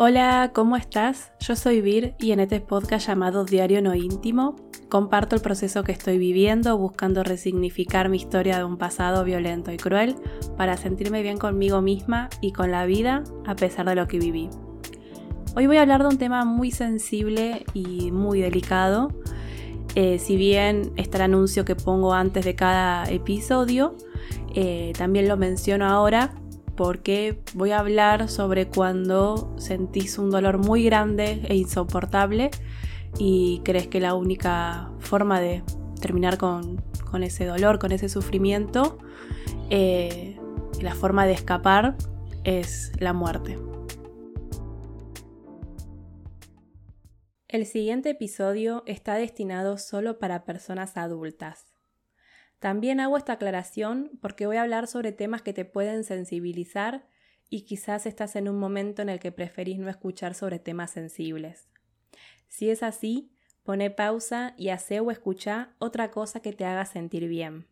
Hola, ¿cómo estás? Yo soy Vir y en este podcast llamado Diario No Íntimo comparto el proceso que estoy viviendo buscando resignificar mi historia de un pasado violento y cruel para sentirme bien conmigo misma y con la vida a pesar de lo que viví. Hoy voy a hablar de un tema muy sensible y muy delicado. Eh, si bien está el anuncio que pongo antes de cada episodio, eh, también lo menciono ahora porque voy a hablar sobre cuando sentís un dolor muy grande e insoportable y crees que la única forma de terminar con, ese dolor, con ese sufrimiento, eh, la forma de escapar es la muerte. El siguiente episodio está destinado solo para personas adultas. También hago esta aclaración porque voy a hablar sobre temas que te pueden sensibilizar y quizás estás en un momento en el que preferís no escuchar sobre temas sensibles. Si es así, pone pausa y hace o escucha otra cosa que te haga sentir bien.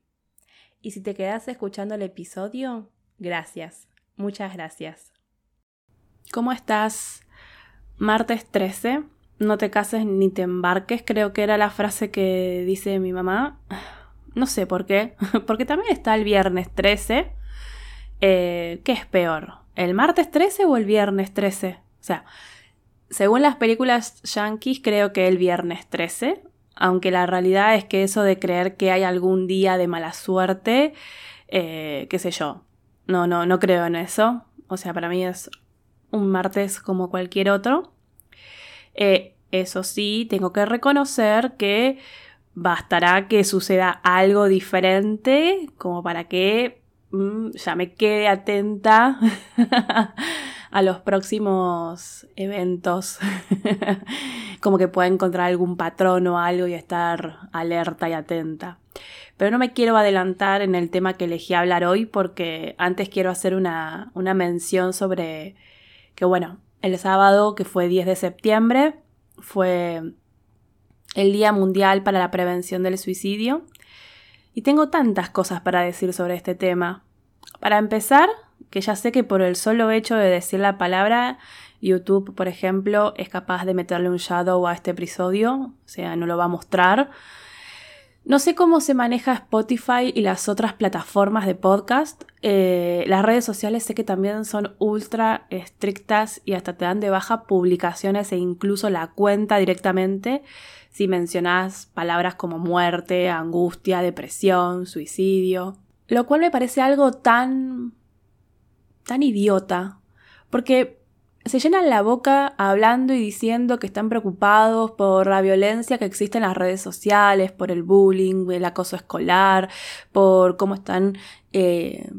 Y si te quedas escuchando el episodio, gracias, muchas gracias. ¿Cómo estás? Martes 13. No te cases ni te embarques, creo que era la frase que dice mi mamá. No sé por qué. Porque también está el viernes 13. Eh, ¿Qué es peor? ¿El martes 13 o el viernes 13? O sea, según las películas yankees, creo que el viernes 13. Aunque la realidad es que eso de creer que hay algún día de mala suerte, eh, qué sé yo. No, no, no creo en eso. O sea, para mí es un martes como cualquier otro. Eh, eso sí, tengo que reconocer que bastará que suceda algo diferente como para que mm, ya me quede atenta a los próximos eventos, como que pueda encontrar algún patrón o algo y estar alerta y atenta. Pero no me quiero adelantar en el tema que elegí hablar hoy porque antes quiero hacer una, una mención sobre que, bueno, el sábado, que fue 10 de septiembre, fue el Día Mundial para la Prevención del Suicidio. Y tengo tantas cosas para decir sobre este tema. Para empezar, que ya sé que por el solo hecho de decir la palabra, YouTube, por ejemplo, es capaz de meterle un shadow a este episodio, o sea, no lo va a mostrar. No sé cómo se maneja Spotify y las otras plataformas de podcast. Eh, las redes sociales sé que también son ultra estrictas y hasta te dan de baja publicaciones e incluso la cuenta directamente si mencionas palabras como muerte, angustia, depresión, suicidio. Lo cual me parece algo tan... tan idiota. Porque se llenan la boca hablando y diciendo que están preocupados por la violencia que existe en las redes sociales, por el bullying, el acoso escolar, por cómo están eh,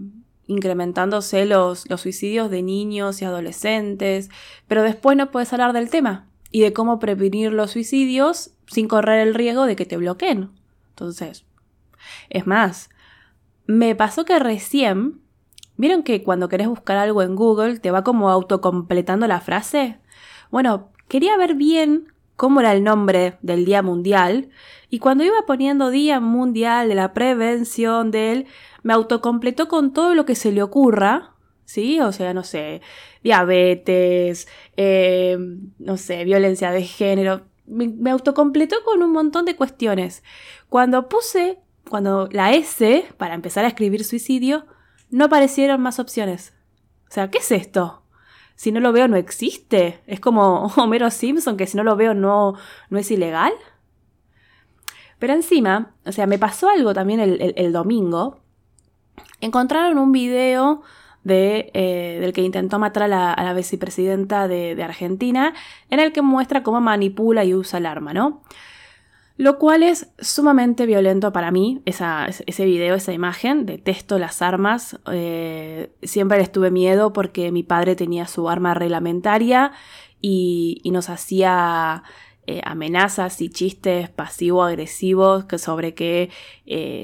incrementándose los, los suicidios de niños y adolescentes, pero después no puedes hablar del tema y de cómo prevenir los suicidios sin correr el riesgo de que te bloqueen. Entonces, es más, me pasó que recién, ¿vieron que cuando querés buscar algo en Google te va como autocompletando la frase? Bueno, quería ver bien cómo era el nombre del Día Mundial y cuando iba poniendo Día Mundial de la Prevención de él, me autocompletó con todo lo que se le ocurra, ¿sí? O sea, no sé, diabetes, eh, no sé, violencia de género, me, autocompletó con un montón de cuestiones. Cuando puse, cuando la S, para empezar a escribir suicidio, no aparecieron más opciones. O sea, ¿qué es esto? Si no lo veo, no existe. Es como Homero Simpson, que si no lo veo, no, no es ilegal. Pero encima, o sea, me pasó algo también el domingo. Encontraron un video eh, del que intentó matar a la, vicepresidenta de, Argentina, en el que muestra cómo manipula y usa el arma, ¿no? Lo cual es sumamente violento para mí, ese video, esa imagen. Detesto las armas. Eh, siempre les tuve miedo porque mi padre tenía su arma reglamentaria y, nos hacía eh, amenazas y chistes pasivo-agresivos sobre, que,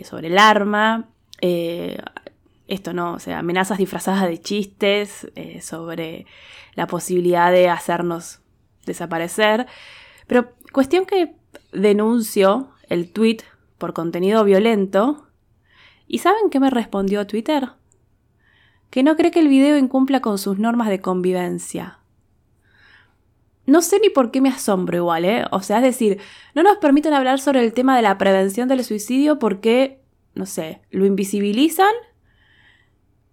sobre el arma esto, ¿no? O sea, amenazas disfrazadas de chistes eh, sobre la posibilidad de hacernos desaparecer. Pero cuestión que denuncio el tweet por contenido violento. ¿Y saben qué me respondió Twitter? Que no cree que el video incumpla con sus normas de convivencia. no sé ni por qué me asombro igual, ¿eh? O sea, es decir, no nos permiten hablar sobre el tema de la prevención del suicidio porque, no sé, lo invisibilizan,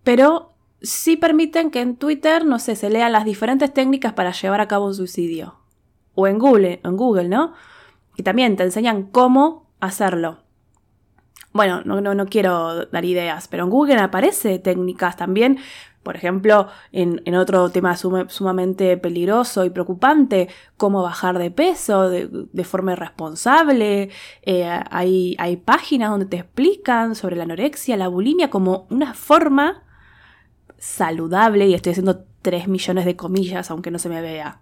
pero sí permiten que en Twitter, no sé, se lean las diferentes técnicas para llevar a cabo un suicidio. O en Google, en Google, ¿no? Y también te enseñan cómo hacerlo. Bueno, no, no, no quiero dar ideas, pero en Google aparece técnicas también por ejemplo, en, otro tema sumamente peligroso y preocupante, cómo bajar de peso de, forma irresponsable. Eh, hay, hay páginas donde te explican sobre la anorexia, la bulimia, como una forma saludable, y estoy haciendo 3 millones de comillas, aunque no se me vea.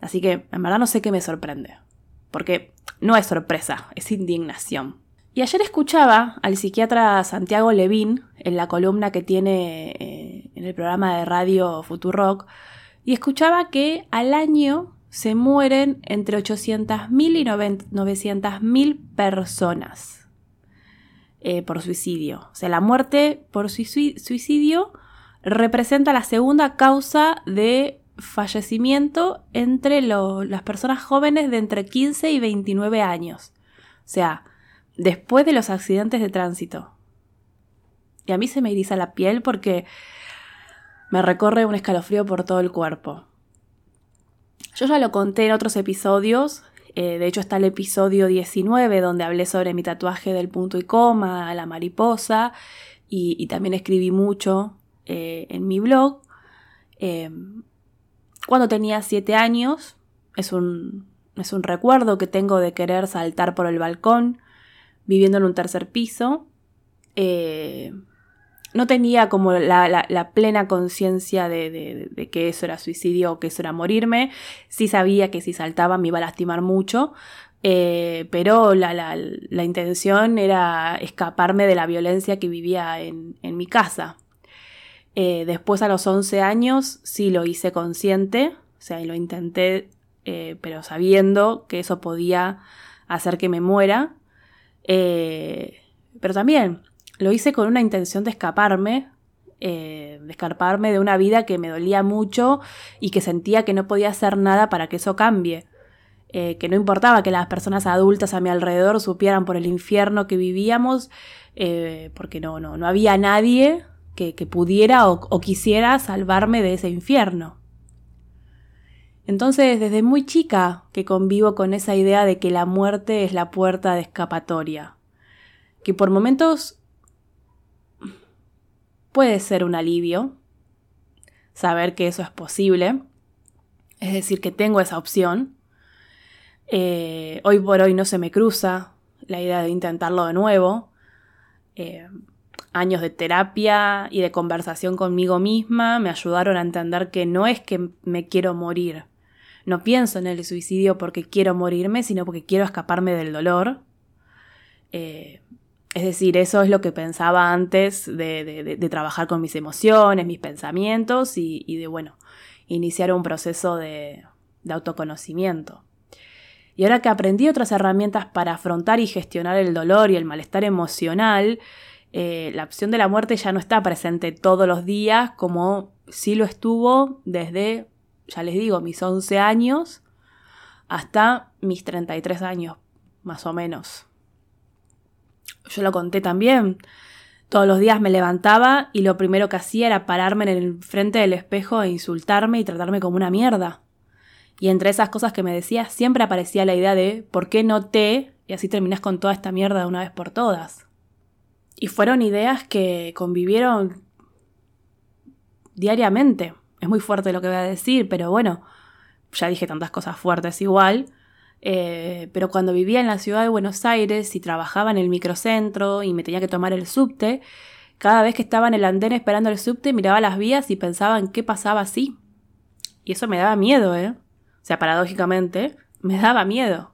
Así que en verdad no sé qué me sorprende. Porque no es sorpresa, es indignación. Y ayer escuchaba al psiquiatra Santiago Levín en la columna que tiene eh, en el programa de radio Futurock y escuchaba que al año se mueren entre 800.000 y 900.000 personas eh, por suicidio. O sea, la muerte por suicidio representa la segunda causa de fallecimiento entre las personas jóvenes de entre 15 y 29 años. O sea, después de los accidentes de tránsito. Y a mí se me eriza la piel porque me recorre un escalofrío por todo el cuerpo. Yo ya lo conté en otros episodios, eh, de hecho está el episodio 19 donde hablé sobre mi tatuaje del punto y coma, la mariposa, y, también escribí mucho eh, en mi blog. Eh, cuando tenía 7 años, es un, es un recuerdo que tengo de querer saltar por el balcón viviendo en un tercer piso. Eh, no tenía como la, plena conciencia de, que eso era suicidio o que eso era morirme. Sí sabía que si saltaba me iba a lastimar mucho, eh, pero la, intención era escaparme de la violencia que vivía en, mi casa. Eh, después a los 11 años sí lo hice consciente, o sea, lo intenté, pero sabiendo que eso podía hacer que me muera. Eh, pero también lo hice con una intención de escaparme, eh, de escaparme de una vida que me dolía mucho y que sentía que no podía hacer nada para que eso cambie. Eh, que no importaba que las personas adultas a mi alrededor supieran por el infierno que vivíamos, porque no, no, no había nadie que, pudiera o quisiera salvarme de ese infierno. Entonces, desde muy chica que convivo con esa idea de que la muerte es la puerta de escapatoria, que por momentos puede ser un alivio saber que eso es posible, es decir, que tengo esa opción. Eh, hoy por hoy no se me cruza la idea de intentarlo de nuevo. Eh, años de terapia y de conversación conmigo misma me ayudaron a entender que no es que me quiero morir, no pienso en el suicidio porque quiero morirme, sino porque quiero escaparme del dolor. Eh, es decir, eso es lo que pensaba antes de, trabajar con mis emociones, mis pensamientos y, de, bueno, iniciar un proceso de, autoconocimiento. Y ahora que aprendí otras herramientas para afrontar y gestionar el dolor y el malestar emocional, eh, la opción de la muerte ya no está presente todos los días como sí lo estuvo desde ya les digo, mis 11 años hasta mis 33 años, más o menos. Yo lo conté también. Todos los días me levantaba y lo primero que hacía era pararme en el frente del espejo e insultarme y tratarme como una mierda. Y entre esas cosas que me decía siempre aparecía la idea de ¿por qué no te? Y así terminas con toda esta mierda de una vez por todas. Y fueron ideas que convivieron diariamente es muy fuerte lo que voy a decir, pero bueno, ya dije tantas cosas fuertes igual. Eh, pero cuando vivía en la ciudad de Buenos Aires y trabajaba en el microcentro y me tenía que tomar el subte, cada vez que estaba en el andén esperando el subte miraba las vías y pensaba en qué pasaba así. Y eso me daba miedo, ¿eh? O sea, paradójicamente, me daba miedo.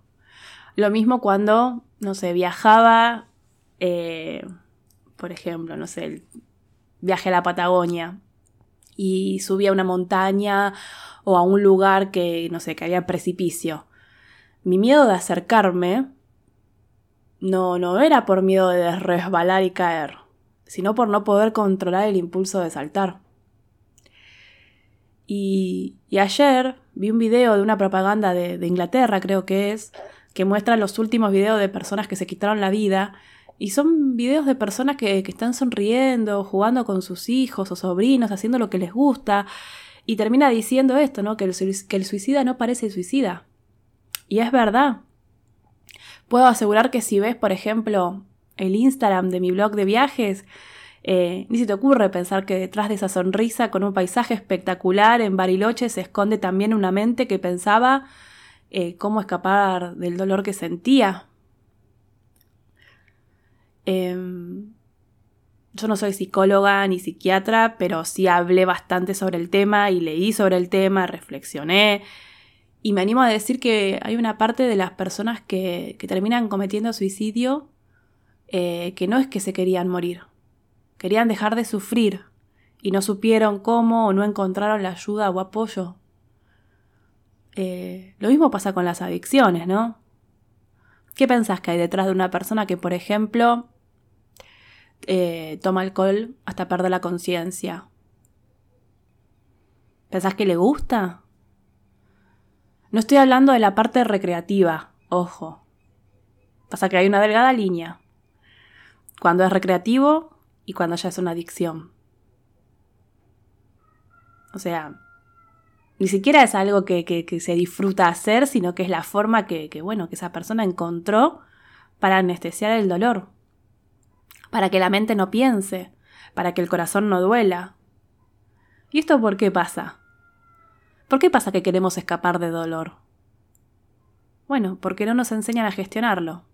Lo mismo cuando, no sé, viajaba, eh, por ejemplo, no sé, el viaje a la Patagonia y subía a una montaña o a un lugar que, no sé, que había precipicio. Mi miedo de acercarme no, no era por miedo de resbalar y caer, sino por no poder controlar el impulso de saltar. Y, y ayer vi un video de una propaganda de, de Inglaterra, creo que es, que muestra los últimos videos de personas que se quitaron la vida. Y son videos de personas que, que, están sonriendo, jugando con sus hijos o sobrinos, haciendo lo que les gusta. Y termina diciendo esto, ¿no? Que el, que el suicida no parece suicida. Y es verdad. Puedo asegurar que si ves, por ejemplo, el Instagram de mi blog de viajes, eh, ni se te ocurre pensar que detrás de esa sonrisa con un paisaje espectacular en Bariloche se esconde también una mente que pensaba eh, cómo escapar del dolor que sentía. Em, yo no soy psicóloga ni psiquiatra, pero sí hablé bastante sobre el tema y leí sobre el tema, reflexioné. Y me animo a decir que hay una parte de las personas que, que terminan cometiendo suicidio eh, que no es que se querían morir, querían dejar de sufrir y no supieron cómo o no encontraron la ayuda o apoyo. Eh, lo mismo pasa con las adicciones, ¿no? ¿Qué pensás que hay detrás de una persona que, por ejemplo, eh, toma alcohol hasta perder la conciencia? ¿Pensás que le gusta? No estoy hablando de la parte recreativa, ojo. Pasa que hay una delgada línea cuando es recreativo y cuando ya es una adicción. O sea, ni siquiera es algo que, se disfruta hacer, sino que es la forma que, que, bueno, que esa persona encontró para anestesiar el dolor, para que la mente no piense, para que el corazón no duela. ¿Y esto por qué pasa? ¿Por qué pasa que queremos escapar de dolor? Bueno, porque no nos enseñan a gestionarlo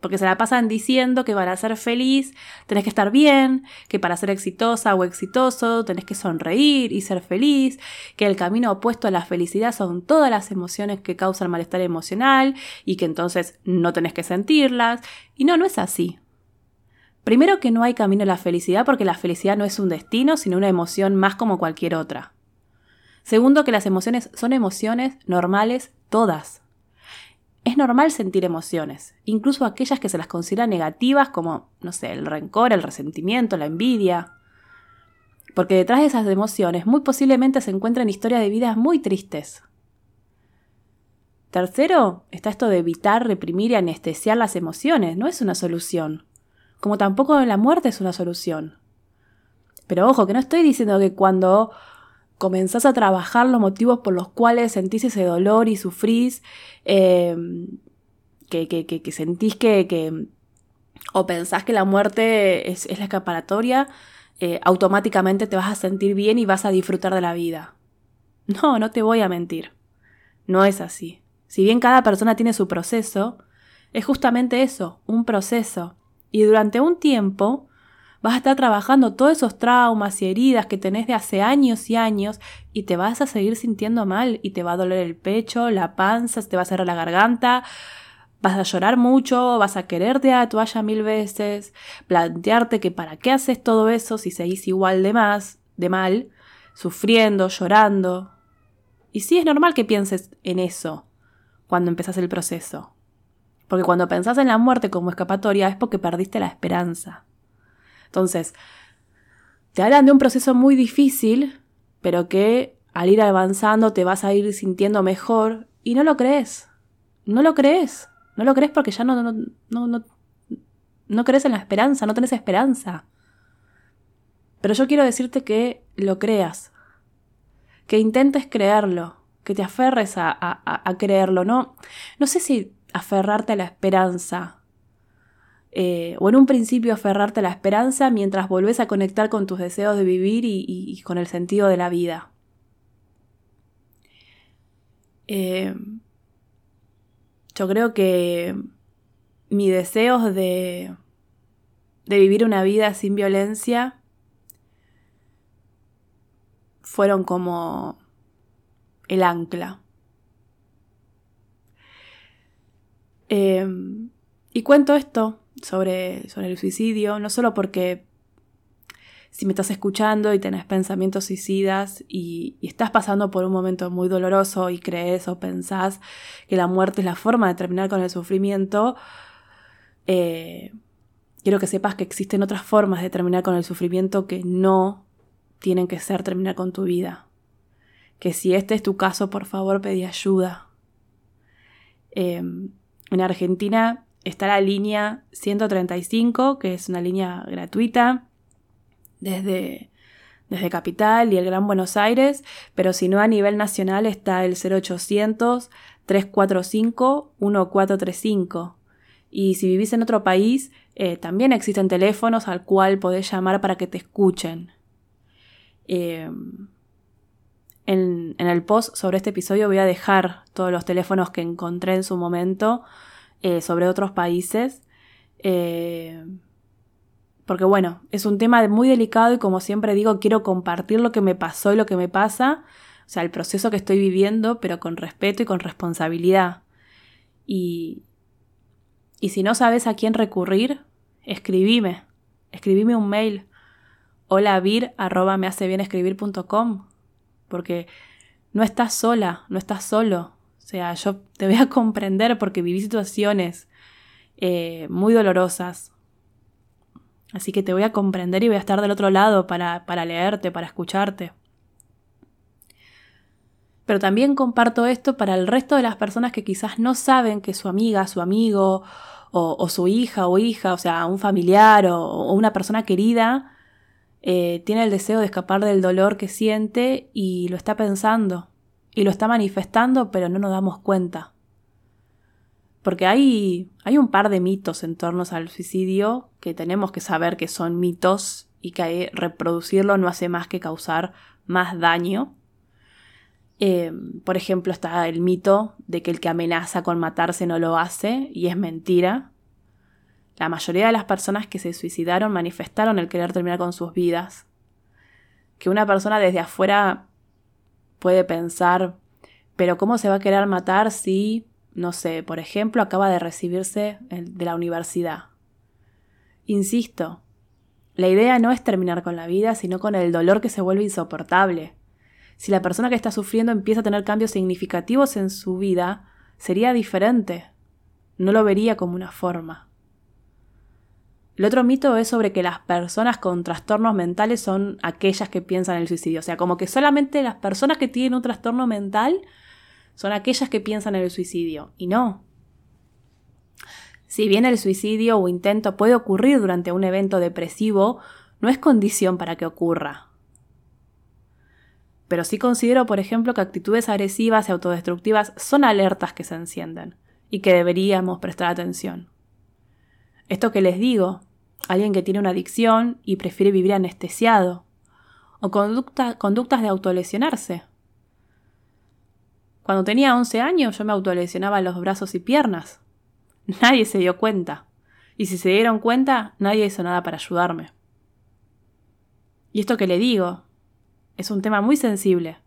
porque se la pasan diciendo que para ser feliz tenés que estar bien, que para ser exitosa o exitoso tenés que sonreír y ser feliz, que el camino opuesto a la felicidad son todas las emociones que causan malestar emocional y que entonces no tenés que sentirlas. Y no, no es así. Primero que no hay camino a la felicidad porque la felicidad no es un destino, sino una emoción más como cualquier otra. Segundo que las emociones son emociones normales todas. Es normal sentir emociones, incluso aquellas que se las considera negativas como, no sé, el rencor, el resentimiento, la envidia. Porque detrás de esas emociones muy posiblemente se encuentran historias de vidas muy tristes. Tercero, está esto de evitar, reprimir y anestesiar las emociones. No es una solución. Como tampoco la muerte es una solución. Pero ojo, que no estoy diciendo que cuando comenzás a trabajar los motivos por los cuales sentís ese dolor y sufrís, eh, que, que, que, sentís que, o pensás que la muerte es, la escaparatoria, eh, automáticamente te vas a sentir bien y vas a disfrutar de la vida. No, no te voy a mentir. No es así. Si bien cada persona tiene su proceso, es justamente eso, un proceso. Y durante un tiempo vas a estar trabajando todos esos traumas y heridas que tenés de hace años y años y te vas a seguir sintiendo mal y te va a doler el pecho, la panza, te va a cerrar la garganta, vas a llorar mucho, vas a quererte a toalla mil veces, plantearte que para qué haces todo eso si seguís igual de más, de mal, sufriendo, llorando. Y sí es normal que pienses en eso cuando empezás el proceso. Porque cuando pensás en la muerte como escapatoria es porque perdiste la esperanza. Entonces, te hablan de un proceso muy difícil, pero que al ir avanzando te vas a ir sintiendo mejor y no lo crees. No lo crees. No lo crees porque ya no, no, no, no, no crees en la esperanza, no tenés esperanza. Pero yo quiero decirte que lo creas, que intentes creerlo, que te aferres a, a, a creerlo. No, no sé si aferrarte a la esperanza, eh, o en un principio aferrarte a la esperanza mientras volvés a conectar con tus deseos de vivir y, con el sentido de la vida. Eh, yo creo que mis deseos de, de vivir una vida sin violencia fueron como el ancla. Eh, y cuento esto sobre, sobre el suicidio, no solo porque si me estás escuchando y tenés pensamientos suicidas y, estás pasando por un momento muy doloroso y crees o pensás que la muerte es la forma de terminar con el sufrimiento, eh, quiero que sepas que existen otras formas de terminar con el sufrimiento que no tienen que ser terminar con tu vida. que si este es tu caso, por favor, pedí ayuda. Em, en Argentina está la línea 135, que es una línea gratuita desde, desde Capital y el Gran Buenos Aires, pero si no a nivel nacional está el 0800 345 1435. Y si vivís en otro país, eh, también existen teléfonos al cual podés llamar para que te escuchen. Em, en, el post sobre este episodio voy a dejar todos los teléfonos que encontré en su momento eh, sobre otros países. Eh, porque bueno, es un tema muy delicado y como siempre digo, quiero compartir lo que me pasó y lo que me pasa, o sea, el proceso que estoy viviendo, pero con respeto y con responsabilidad. Y, y si no sabes a quién recurrir, escribime, escribime un mail. Hola porque no estás sola, no estás solo. O sea, yo te voy a comprender porque viví situaciones eh, muy dolorosas. Así que te voy a comprender y voy a estar del otro lado para, para leerte, para escucharte. Pero también comparto esto para el resto de las personas que quizás no saben que su amiga, su amigo, o, su hija o hija, o sea, un familiar o una persona querida, eh, tiene el deseo de escapar del dolor que siente y lo está pensando y lo está manifestando, pero no nos damos cuenta. Porque hay, hay un par de mitos en torno al suicidio que tenemos que saber que son mitos y que reproducirlo no hace más que causar más daño. Eh, por ejemplo, está el mito de que el que amenaza con matarse no lo hace y es mentira. La mayoría de las personas que se suicidaron manifestaron el querer terminar con sus vidas. Que una persona desde afuera puede pensar, pero ¿cómo se va a querer matar si, no sé, por ejemplo, acaba de recibirse de la universidad? Insisto, la idea no es terminar con la vida, sino con el dolor que se vuelve insoportable. Si la persona que está sufriendo empieza a tener cambios significativos en su vida, sería diferente. No lo vería como una forma. El otro mito es sobre que las personas con trastornos mentales son aquellas que piensan en el suicidio. O sea, como que solamente las personas que tienen un trastorno mental son aquellas que piensan en el suicidio. Y no. Si bien el suicidio o intento puede ocurrir durante un evento depresivo, no es condición para que ocurra. Pero sí considero, por ejemplo, que actitudes agresivas y autodestructivas son alertas que se encienden y que deberíamos prestar atención. Esto que les digo alguien que tiene una adicción y prefiere vivir anestesiado, o conductas de autolesionarse. Cuando tenía 11 años yo me autolesionaba los brazos y piernas. Nadie se dio cuenta. Y si se dieron cuenta, nadie hizo nada para ayudarme. Y esto que le digo, es un tema muy sensible.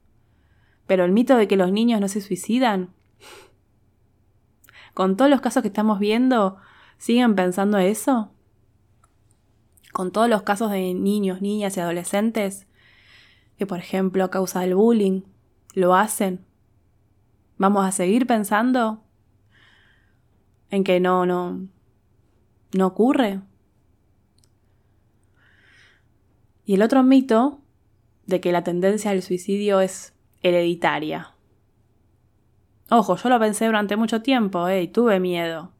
Pero el mito de que los niños no se suicidan, con todos los casos que estamos viendo, ¿siguen pensando eso? Con todos los casos de niños, niñas y adolescentes que, por ejemplo, a causa del bullying, lo hacen. ¿Vamos a seguir pensando en que no, no, no ocurre? Y el otro mito de que la tendencia al suicidio es hereditaria. Ojo, yo lo pensé durante mucho tiempo eh, y tuve miedo,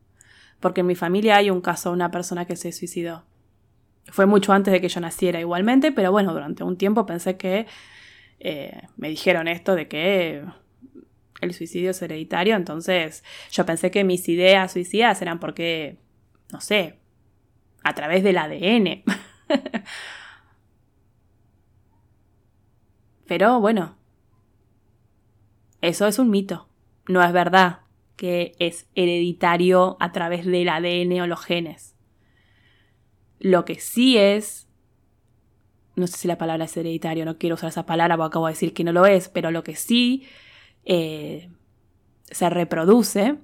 porque en mi familia hay un caso de una persona que se suicidó. Fue mucho antes de que yo naciera igualmente, pero bueno, durante un tiempo pensé que eh, me dijeron esto de que el suicidio es hereditario, entonces yo pensé que mis ideas suicidas eran porque, no sé, a través del ADN. Pero bueno, eso es un mito. No es verdad que es hereditario a través del ADN o los genes. Lo que sí es, no sé si la palabra es hereditario, no quiero usar esa palabra porque acabo de decir que no lo es, pero lo que sí eh, se reproduce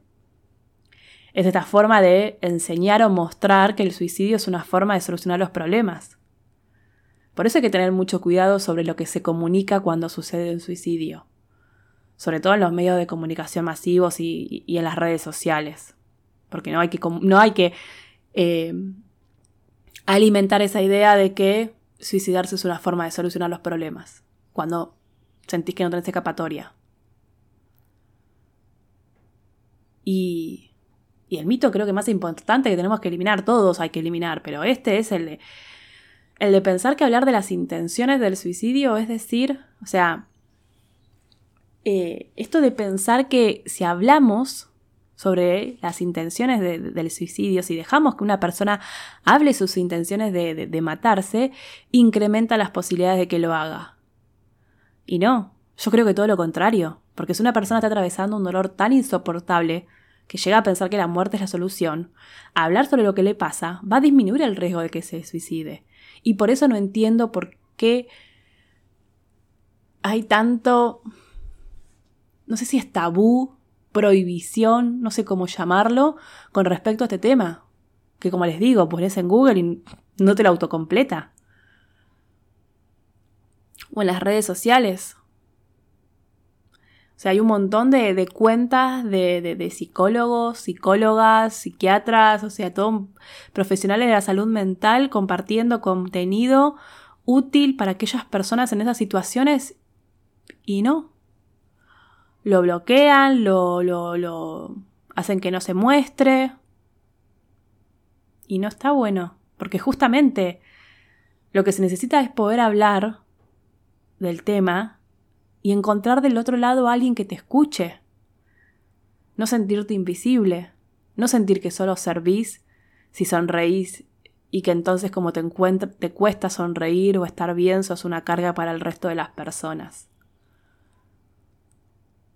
es esta forma de enseñar o mostrar que el suicidio es una forma de solucionar los problemas. Por eso hay que tener mucho cuidado sobre lo que se comunica cuando sucede un suicidio, sobre todo en los medios de comunicación masivos y, en las redes sociales, porque no hay que, no hay que eh, alimentar esa idea de que suicidarse es una forma de solucionar los problemas, cuando sentís que no tenés escapatoria. Y, y el mito creo que más importante que tenemos que eliminar, todos hay que eliminar, pero este es el de, el de pensar que hablar de las intenciones del suicidio es decir, o sea, eh, esto de pensar que si hablamos sobre las intenciones del suicidio, si dejamos que una persona hable sus intenciones de matarse, incrementa las posibilidades de que lo haga. Y no, yo creo que todo lo contrario, porque si una persona está atravesando un dolor tan insoportable que llega a pensar que la muerte es la solución, hablar sobre lo que le pasa va a disminuir el riesgo de que se suicide. Y por eso no entiendo por qué hay tanto, no sé si es tabú, prohibición, no sé cómo llamarlo, con respecto a este tema. Que como les digo, pones en Google y no te lo autocompleta. O en las redes sociales. O sea, hay un montón de, cuentas de, psicólogos, psicólogas, psiquiatras, o sea, todos profesionales de la salud mental compartiendo contenido útil para aquellas personas en esas situaciones y no. Lo bloquean, lo, lo, lo hacen que no se muestre. Y no está bueno, porque justamente lo que se necesita es poder hablar del tema y encontrar del otro lado a alguien que te escuche. No sentirte invisible, no sentir que solo servís si sonreís y que entonces como te, te cuesta sonreír o estar bien sos una carga para el resto de las personas.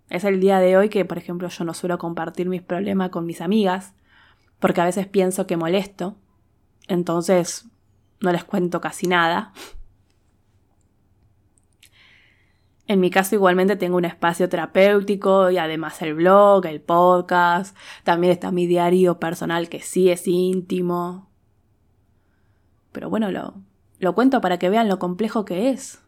Es el día de hoy que, por ejemplo, yo no suelo compartir mis problemas con mis amigas, porque a veces pienso que molesto, entonces no les cuento casi nada. En mi caso igualmente tengo un espacio terapéutico y además el blog, el podcast, también está mi diario personal que sí es íntimo. Pero bueno, lo, lo cuento para que vean lo complejo que es.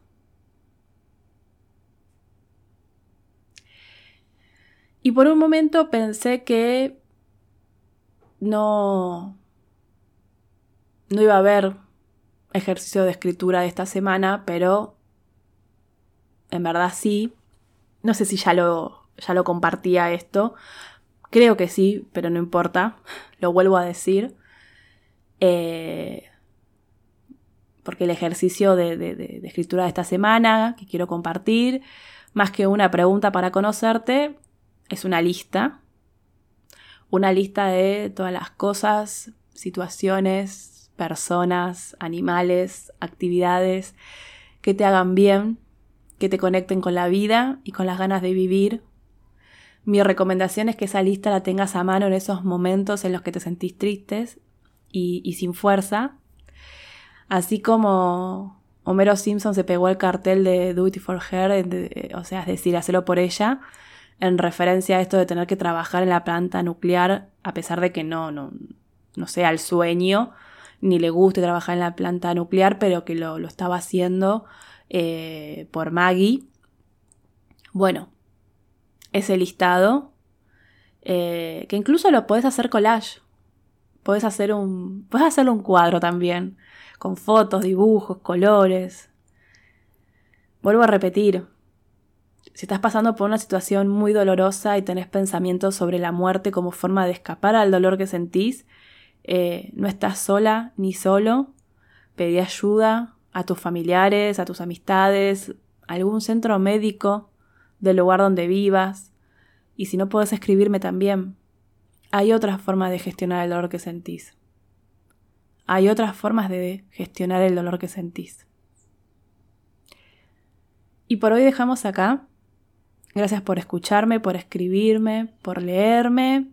Y por un momento pensé que no, no iba a haber ejercicio de escritura de esta semana, pero en verdad sí. No sé si ya lo, ya lo compartía esto. Creo que sí, pero no importa. Lo vuelvo a decir. Eh, porque el ejercicio de, escritura de esta semana que quiero compartir, más que una pregunta para conocerte, es una lista. Una lista de todas las cosas, situaciones, personas, animales, actividades que te hagan bien que te conecten con la vida y con las ganas de vivir. Mi recomendación es que esa lista la tengas a mano en esos momentos en los que te sentís tristes y, sin fuerza. Así como Homero Simpson se pegó el cartel de Do It for Her, o sea, es decir, hacerlo por ella, en referencia a esto de tener que trabajar en la planta nuclear, a pesar de que no, no, no sea el sueño, ni le guste trabajar en la planta nuclear, pero que lo, lo estaba haciendo eh, por Maggie. Bueno, ese listado, eh, que incluso lo puedes hacer collage. Puedes hacer un, puedes hacerlo un cuadro también, con fotos, dibujos, colores. Vuelvo a repetir, si estás pasando por una situación muy dolorosa y tenés pensamientos sobre la muerte como forma de escapar al dolor que sentís, eh, no estás sola ni solo, pedí ayuda, a tus familiares, a tus amistades, algún centro médico del lugar donde vivas. Y si no puedes escribirme también, hay otras formas de gestionar el dolor que sentís. Hay otras formas de gestionar el dolor que sentís. Y por hoy dejamos acá. Gracias por escucharme, por escribirme, por leerme.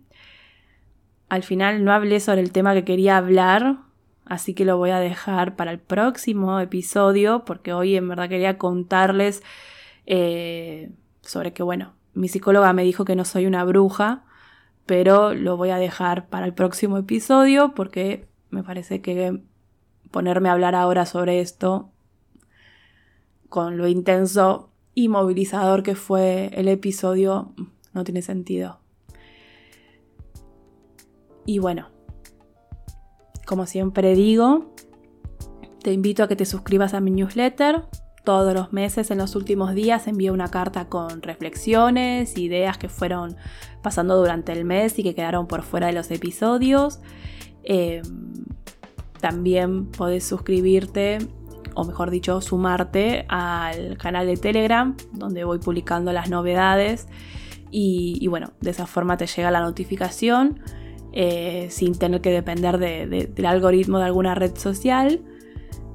Al final no hablé sobre el tema que quería hablar, así que lo voy a dejar para el próximo episodio porque hoy en verdad quería contarles eh, sobre que, bueno, mi psicóloga me dijo que no soy una bruja, pero lo voy a dejar para el próximo episodio porque me parece que ponerme a hablar ahora sobre esto con lo intenso y movilizador que fue el episodio no tiene sentido. Y bueno, como siempre digo, te invito a que te suscribas a mi newsletter, todos los meses en los últimos días envío una carta con reflexiones, ideas que fueron pasando durante el mes y que quedaron por fuera de los episodios. Em, también podés suscribirte, o mejor dicho, sumarte al canal de Telegram, donde voy publicando las novedades. Y, bueno, de esa forma te llega la notificación eh, sin tener que depender del algoritmo de alguna red social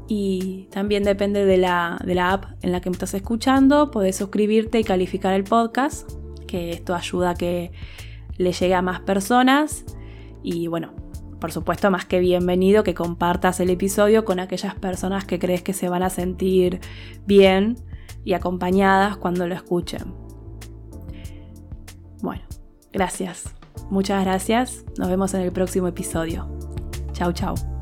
y también depende de la, app en la que me estás escuchando. Podés suscribirte y calificar el podcast, que esto ayuda a que le llegue a más personas. Y bueno, por supuesto, más que bienvenido que compartas el episodio con aquellas personas que crees que se van a sentir bien y acompañadas cuando lo escuchen. Bueno, gracias. Muchas gracias. Nos vemos en el próximo episodio. Chau, chau.